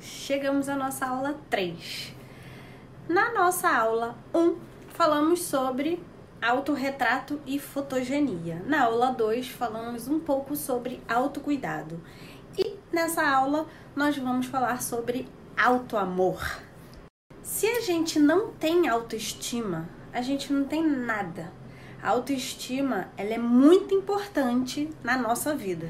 Chegamos à nossa aula 3. Na nossa aula 1, falamos sobre autorretrato e fotogenia. Na aula 2, falamos um pouco sobre autocuidado. E nessa aula, nós vamos falar sobre autoamor. Se a gente não tem autoestima, a gente não tem nada. A autoestima, ela é muito importante na nossa vida.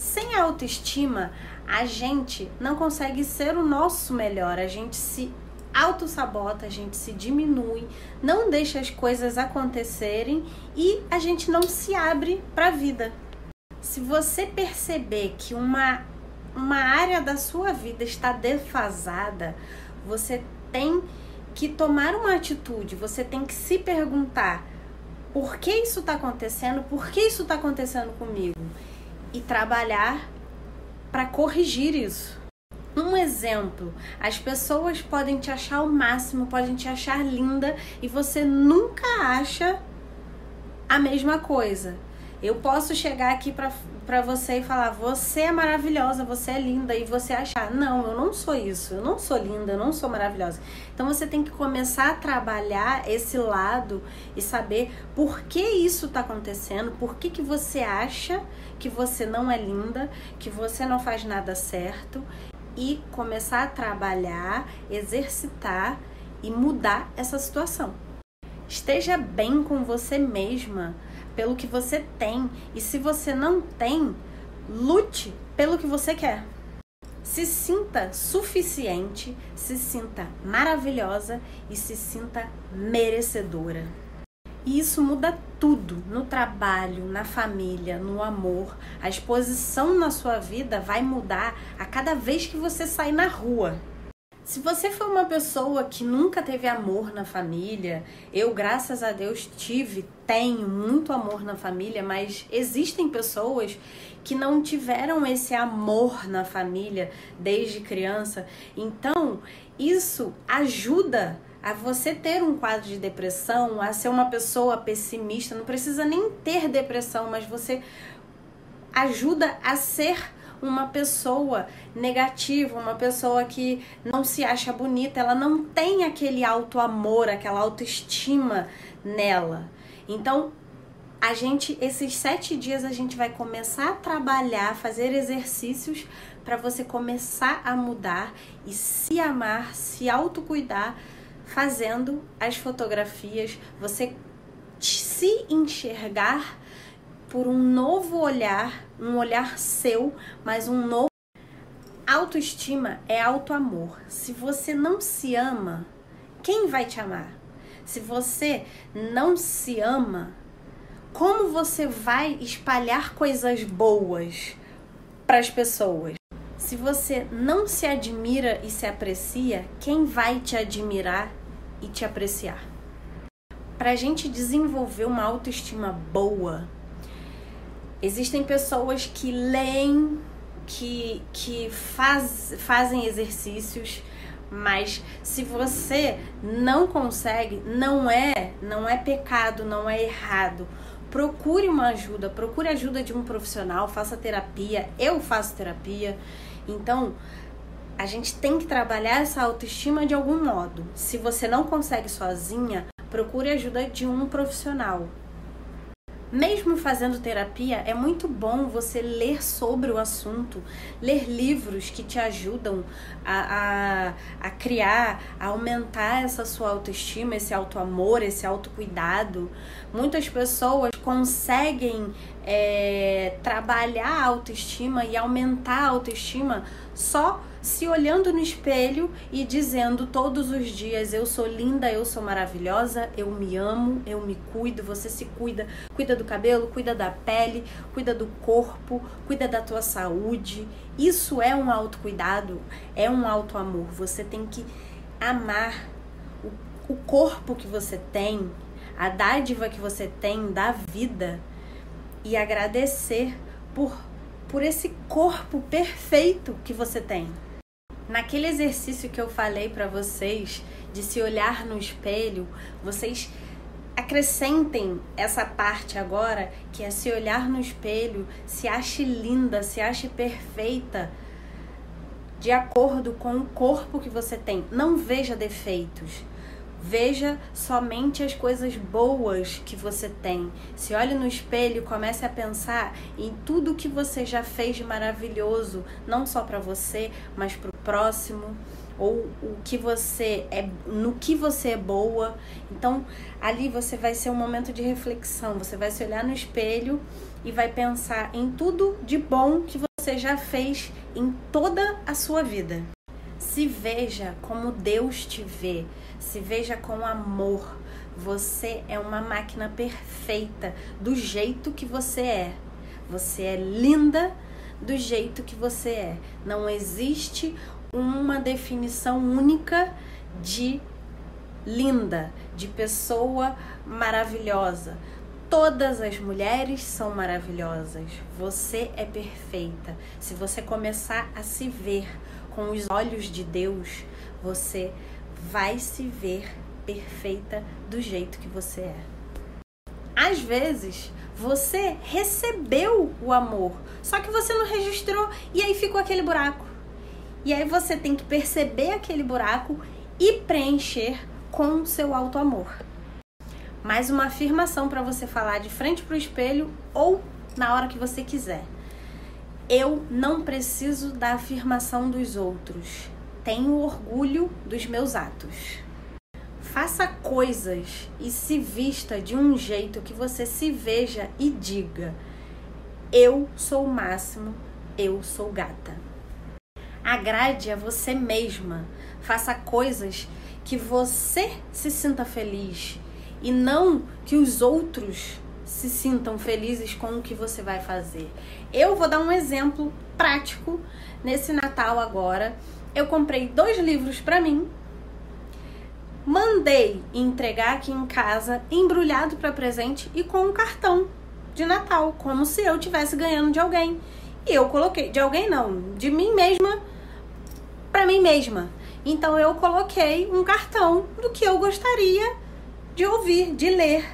Sem autoestima, a gente não consegue ser o nosso melhor, a gente se auto-sabota, a gente se diminui, não deixa as coisas acontecerem e a gente não se abre para a vida. Se você perceber que uma, uma área da sua vida está defasada, você tem que tomar uma atitude, você tem que se perguntar por que isso está acontecendo, por que isso está acontecendo comigo e trabalhar para corrigir isso. Um exemplo, as pessoas podem te achar o máximo, podem te achar linda e você nunca acha a mesma coisa. Eu posso chegar aqui para você e falar: você é maravilhosa, você é linda, e você achar: não, eu não sou isso, eu não sou linda, eu não sou maravilhosa. Então você tem que começar a trabalhar esse lado e saber por que isso está acontecendo, por que, que você acha que você não é linda, que você não faz nada certo e começar a trabalhar, exercitar e mudar essa situação. Esteja bem com você mesma pelo que você tem. E se você não tem, lute pelo que você quer. Se sinta suficiente, se sinta maravilhosa e se sinta merecedora. E isso muda tudo no trabalho, na família, no amor. A exposição na sua vida vai mudar a cada vez que você sair na rua. Se você for uma pessoa que nunca teve amor na família, eu, graças a Deus, tive, tenho muito amor na família, mas existem pessoas que não tiveram esse amor na família desde criança. Então, isso ajuda a você ter um quadro de depressão, a ser uma pessoa pessimista. Não precisa nem ter depressão, mas você ajuda a ser uma pessoa negativa, uma pessoa que não se acha bonita, ela não tem aquele auto amor, aquela autoestima nela. Então, a gente, esses sete dias, a gente vai começar a trabalhar, fazer exercícios para você começar a mudar e se amar, se autocuidar, fazendo as fotografias, você se enxergar por um novo olhar, um olhar seu, mas um novo. Autoestima é autoamor. Se você não se ama, quem vai te amar? Se você não se ama, como você vai espalhar coisas boas para as pessoas? Se você não se admira e se aprecia, quem vai te admirar e te apreciar? Para a gente desenvolver uma autoestima boa, Existem pessoas que leem, que, que faz, fazem exercícios, mas se você não consegue, não é, não é pecado, não é errado. Procure uma ajuda, procure a ajuda de um profissional, faça terapia. Eu faço terapia. Então, a gente tem que trabalhar essa autoestima de algum modo. Se você não consegue sozinha, procure ajuda de um profissional. Mesmo fazendo terapia, é muito bom você ler sobre o assunto, ler livros que te ajudam a, a, a criar, a aumentar essa sua autoestima, esse autoamor, esse autocuidado. Muitas pessoas conseguem é, trabalhar a autoestima e aumentar a autoestima só se olhando no espelho e dizendo todos os dias: Eu sou linda, eu sou maravilhosa, eu me amo, eu me cuido. Você se cuida, cuida do cabelo, cuida da pele, cuida do corpo, cuida da tua saúde. Isso é um autocuidado, é um autoamor. Você tem que amar o, o corpo que você tem, a dádiva que você tem da vida e agradecer por, por esse corpo perfeito que você tem. Naquele exercício que eu falei para vocês de se olhar no espelho, vocês acrescentem essa parte agora, que é se olhar no espelho, se ache linda, se ache perfeita de acordo com o corpo que você tem. Não veja defeitos. Veja somente as coisas boas que você tem. Se olhe no espelho, comece a pensar em tudo que você já fez de maravilhoso, não só para você, mas para próximo, ou o que você é, no que você é boa. Então, ali você vai ser um momento de reflexão. Você vai se olhar no espelho e vai pensar em tudo de bom que você já fez em toda a sua vida. Se veja como Deus te vê, se veja com amor. Você é uma máquina perfeita do jeito que você é. Você é linda do jeito que você é. Não existe uma definição única de linda, de pessoa maravilhosa. Todas as mulheres são maravilhosas. Você é perfeita. Se você começar a se ver com os olhos de Deus, você vai se ver perfeita do jeito que você é. Às vezes, você recebeu o amor, só que você não registrou e aí ficou aquele buraco. E aí você tem que perceber aquele buraco e preencher com o seu alto amor. Mais uma afirmação para você falar de frente para o espelho ou na hora que você quiser. Eu não preciso da afirmação dos outros. Tenho orgulho dos meus atos. Faça coisas e se vista de um jeito que você se veja e diga: Eu sou o máximo, eu sou gata. Agrade a você mesma. Faça coisas que você se sinta feliz e não que os outros se sintam felizes com o que você vai fazer. Eu vou dar um exemplo prático nesse Natal agora. Eu comprei dois livros para mim, mandei entregar aqui em casa, embrulhado para presente e com um cartão de Natal, como se eu tivesse ganhando de alguém. E eu coloquei de alguém não, de mim mesma para mim mesma. Então eu coloquei um cartão do que eu gostaria de ouvir, de ler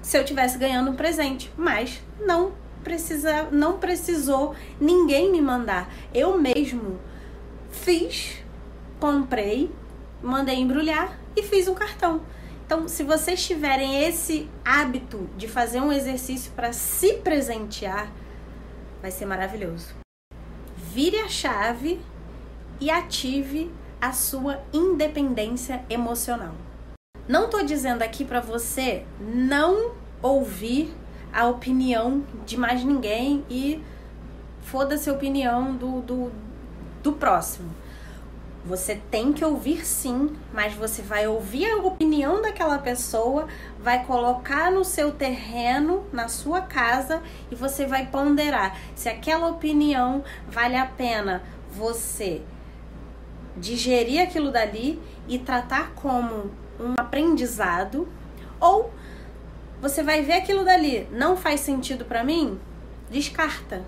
se eu tivesse ganhando um presente, mas não precisa, não precisou ninguém me mandar. Eu mesmo fiz, comprei, mandei embrulhar e fiz um cartão. Então, se vocês tiverem esse hábito de fazer um exercício para se presentear, vai ser maravilhoso. Vire a chave e ative a sua independência emocional. Não estou dizendo aqui para você não ouvir a opinião de mais ninguém e foda-se a opinião do, do, do próximo. Você tem que ouvir sim, mas você vai ouvir a opinião daquela pessoa, vai colocar no seu terreno, na sua casa e você vai ponderar se aquela opinião vale a pena você digerir aquilo dali e tratar como um aprendizado, ou você vai ver aquilo dali, não faz sentido para mim, descarta.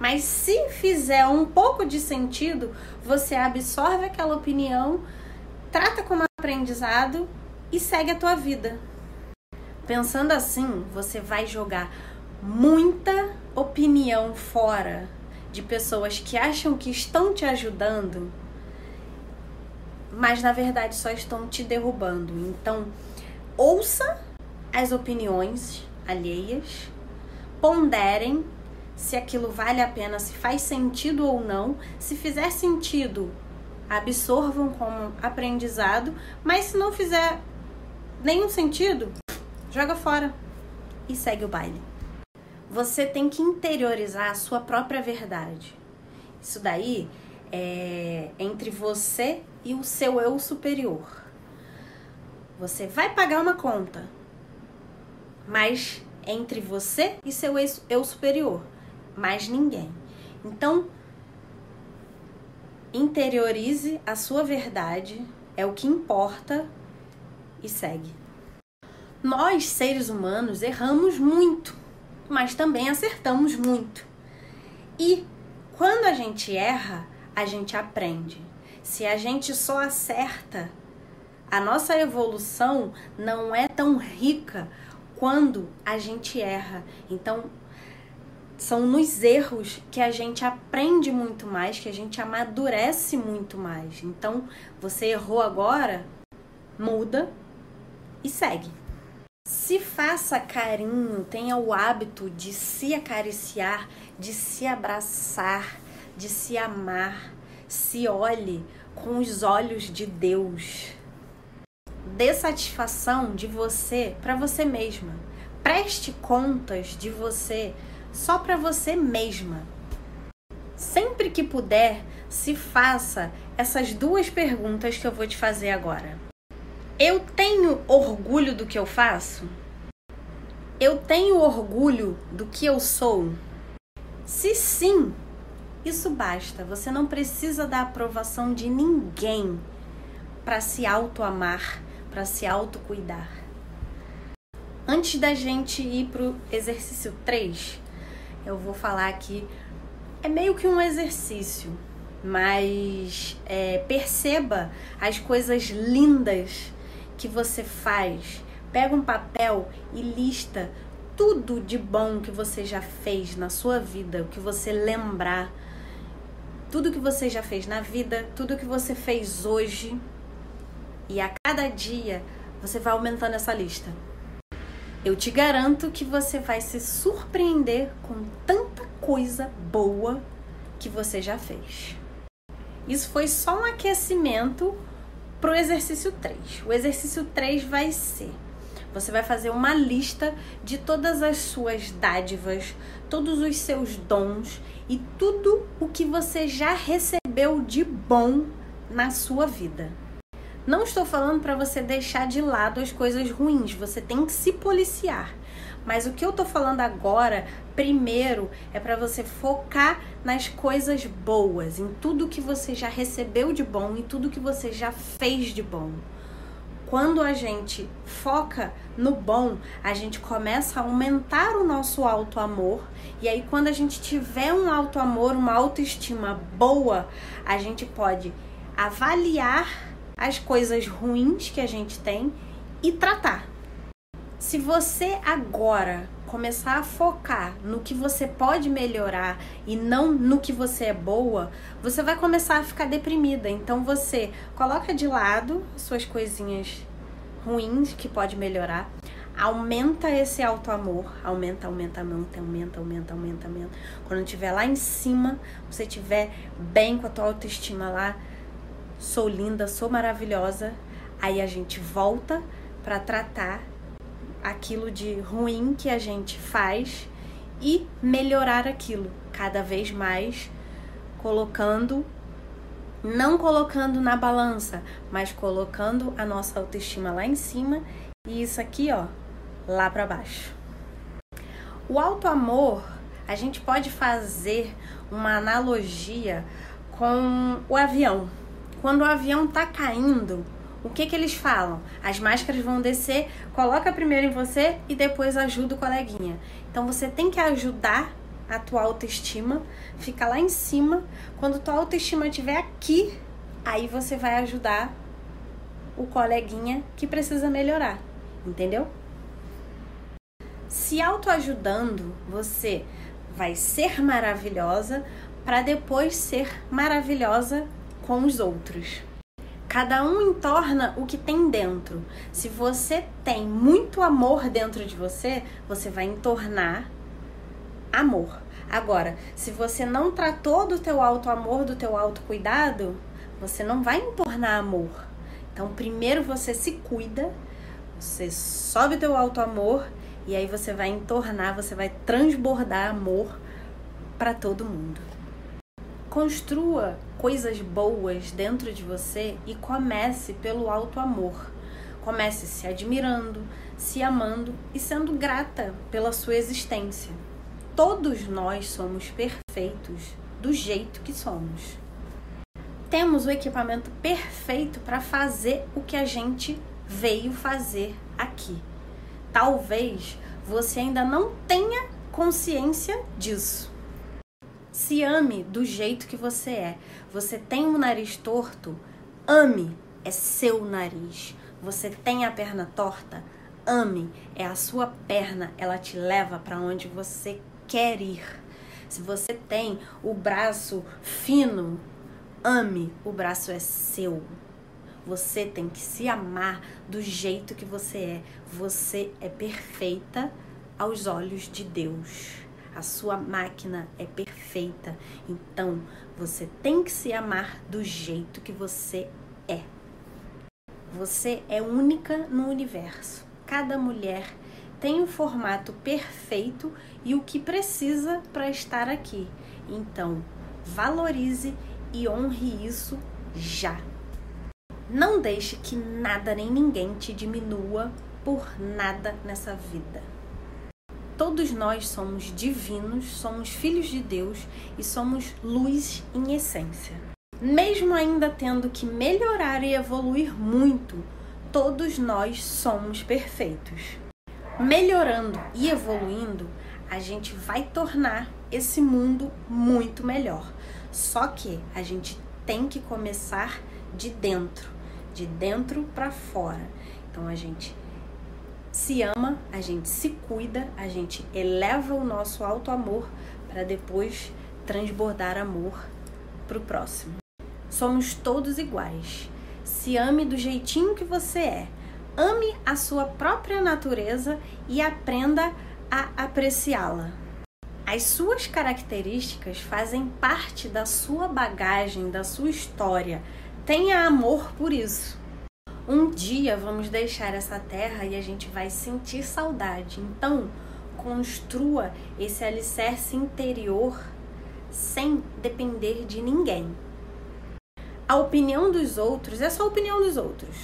Mas se fizer um pouco de sentido, você absorve aquela opinião, trata como aprendizado e segue a tua vida. Pensando assim, você vai jogar muita opinião fora de pessoas que acham que estão te ajudando mas na verdade só estão te derrubando. Então, ouça as opiniões alheias, ponderem se aquilo vale a pena, se faz sentido ou não. Se fizer sentido, absorvam como aprendizado, mas se não fizer nenhum sentido, joga fora e segue o baile. Você tem que interiorizar a sua própria verdade. Isso daí é entre você e o seu eu superior. Você vai pagar uma conta, mas entre você e seu eu superior, mais ninguém. Então, interiorize a sua verdade, é o que importa e segue. Nós, seres humanos, erramos muito, mas também acertamos muito. E quando a gente erra, a gente aprende. Se a gente só acerta, a nossa evolução não é tão rica quando a gente erra. Então, São nos erros que a gente aprende muito mais, que a gente amadurece muito mais. Então, você errou agora, muda e segue. Se faça carinho, tenha o hábito de se acariciar, de se abraçar, de se amar. Se olhe com os olhos de Deus. Dê satisfação de você para você mesma. Preste contas de você só para você mesma. Sempre que puder, se faça essas duas perguntas que eu vou te fazer agora. Eu tenho orgulho do que eu faço? Eu tenho orgulho do que eu sou? Se sim, isso basta. Você não precisa da aprovação de ninguém para se auto-amar, para se auto-cuidar. Antes da gente ir para o exercício 3, eu vou falar aqui. É meio que um exercício, mas é, perceba as coisas lindas que você faz. Pega um papel e lista tudo de bom que você já fez na sua vida, o que você lembrar, tudo que você já fez na vida, tudo que você fez hoje. E a cada dia você vai aumentando essa lista. Eu te garanto que você vai se surpreender com tanta coisa boa que você já fez. Isso foi só um aquecimento para o exercício 3. O exercício 3 vai ser você vai fazer uma lista de todas as suas dádivas, todos os seus dons e tudo o que você já recebeu de bom na sua vida. Não estou falando para você deixar de lado as coisas ruins, você tem que se policiar. Mas o que eu tô falando agora, primeiro, é para você focar nas coisas boas, em tudo que você já recebeu de bom, em tudo que você já fez de bom. Quando a gente foca no bom, a gente começa a aumentar o nosso alto amor. E aí, quando a gente tiver um alto amor, uma autoestima boa, a gente pode avaliar as coisas ruins que a gente tem e tratar. Se você agora começar a focar no que você pode melhorar e não no que você é boa, você vai começar a ficar deprimida. Então você coloca de lado suas coisinhas ruins que pode melhorar. Aumenta esse alto amor, aumenta, aumenta, aumenta, aumenta, aumenta, aumenta, aumenta. Quando estiver lá em cima, você estiver bem com a tua autoestima lá, sou linda, sou maravilhosa, aí a gente volta para tratar aquilo de ruim que a gente faz e melhorar aquilo cada vez mais, colocando, não colocando na balança, mas colocando a nossa autoestima lá em cima e isso aqui, ó, lá para baixo. O alto amor, a gente pode fazer uma analogia com o avião. Quando o avião tá caindo, o que que eles falam? As máscaras vão descer, coloca primeiro em você e depois ajuda o coleguinha. Então você tem que ajudar a tua autoestima, fica lá em cima. Quando tua autoestima estiver aqui, aí você vai ajudar o coleguinha que precisa melhorar, entendeu? Se autoajudando, você vai ser maravilhosa para depois ser maravilhosa com os outros. Cada um entorna o que tem dentro. Se você tem muito amor dentro de você, você vai entornar amor. Agora, se você não tratou do teu alto amor, do teu alto cuidado, você não vai entornar amor. Então, primeiro você se cuida, você sobe o teu alto amor e aí você vai entornar, você vai transbordar amor para todo mundo. Construa coisas boas dentro de você e comece pelo alto amor. Comece se admirando, se amando e sendo grata pela sua existência. Todos nós somos perfeitos do jeito que somos. Temos o equipamento perfeito para fazer o que a gente veio fazer aqui. Talvez você ainda não tenha consciência disso se ame do jeito que você é. Você tem um nariz torto? Ame, é seu nariz. Você tem a perna torta? Ame, é a sua perna, ela te leva para onde você quer ir. Se você tem o braço fino, ame, o braço é seu. Você tem que se amar do jeito que você é. Você é perfeita aos olhos de Deus. A sua máquina é perfeita. Então, você tem que se amar do jeito que você é. Você é única no universo. Cada mulher tem um formato perfeito e o que precisa para estar aqui. Então, valorize e honre isso já. Não deixe que nada nem ninguém te diminua por nada nessa vida. Todos nós somos divinos, somos filhos de Deus e somos luz em essência. Mesmo ainda tendo que melhorar e evoluir muito, todos nós somos perfeitos. Melhorando e evoluindo, a gente vai tornar esse mundo muito melhor. Só que a gente tem que começar de dentro, de dentro para fora. Então a gente se ama, a gente se cuida, a gente eleva o nosso alto amor para depois transbordar amor para o próximo. Somos todos iguais. Se ame do jeitinho que você é. Ame a sua própria natureza e aprenda a apreciá-la. As suas características fazem parte da sua bagagem, da sua história. Tenha amor por isso. Um dia vamos deixar essa terra e a gente vai sentir saudade. Então, construa esse alicerce interior sem depender de ninguém. A opinião dos outros é só a opinião dos outros.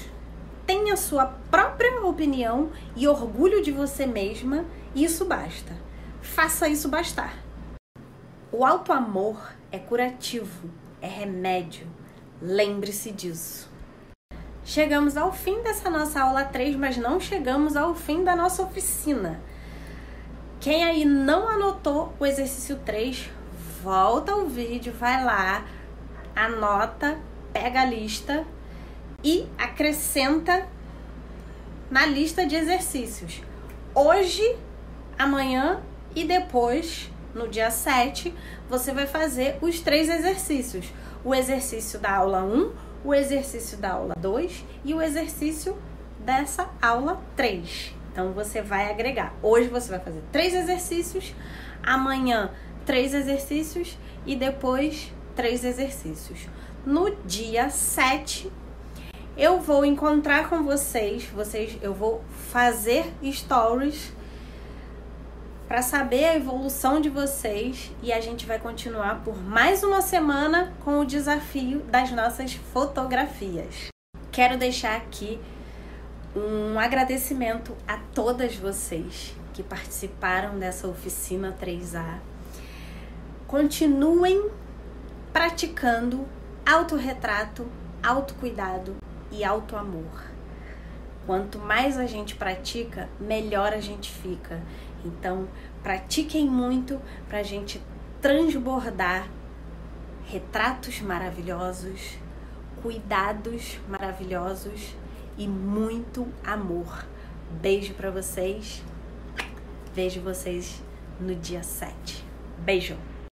Tenha sua própria opinião e orgulho de você mesma, e isso basta. Faça isso bastar. O alto amor é curativo, é remédio. Lembre-se disso. Chegamos ao fim dessa nossa aula 3, mas não chegamos ao fim da nossa oficina. Quem aí não anotou o exercício 3, volta o vídeo, vai lá, anota, pega a lista e acrescenta na lista de exercícios. Hoje, amanhã e depois, no dia 7, você vai fazer os três exercícios. O exercício da aula 1, o exercício da aula 2 e o exercício dessa aula 3. Então você vai agregar. Hoje você vai fazer três exercícios, amanhã três exercícios e depois três exercícios. No dia 7, eu vou encontrar com vocês, vocês eu vou fazer stories para saber a evolução de vocês e a gente vai continuar por mais uma semana com o desafio das nossas fotografias. Quero deixar aqui um agradecimento a todas vocês que participaram dessa oficina 3A. Continuem praticando autorretrato, autocuidado e autoamor. Quanto mais a gente pratica, melhor a gente fica. Então, pratiquem muito para a gente transbordar retratos maravilhosos, cuidados maravilhosos e muito amor. Beijo para vocês. Vejo vocês no dia 7. Beijo.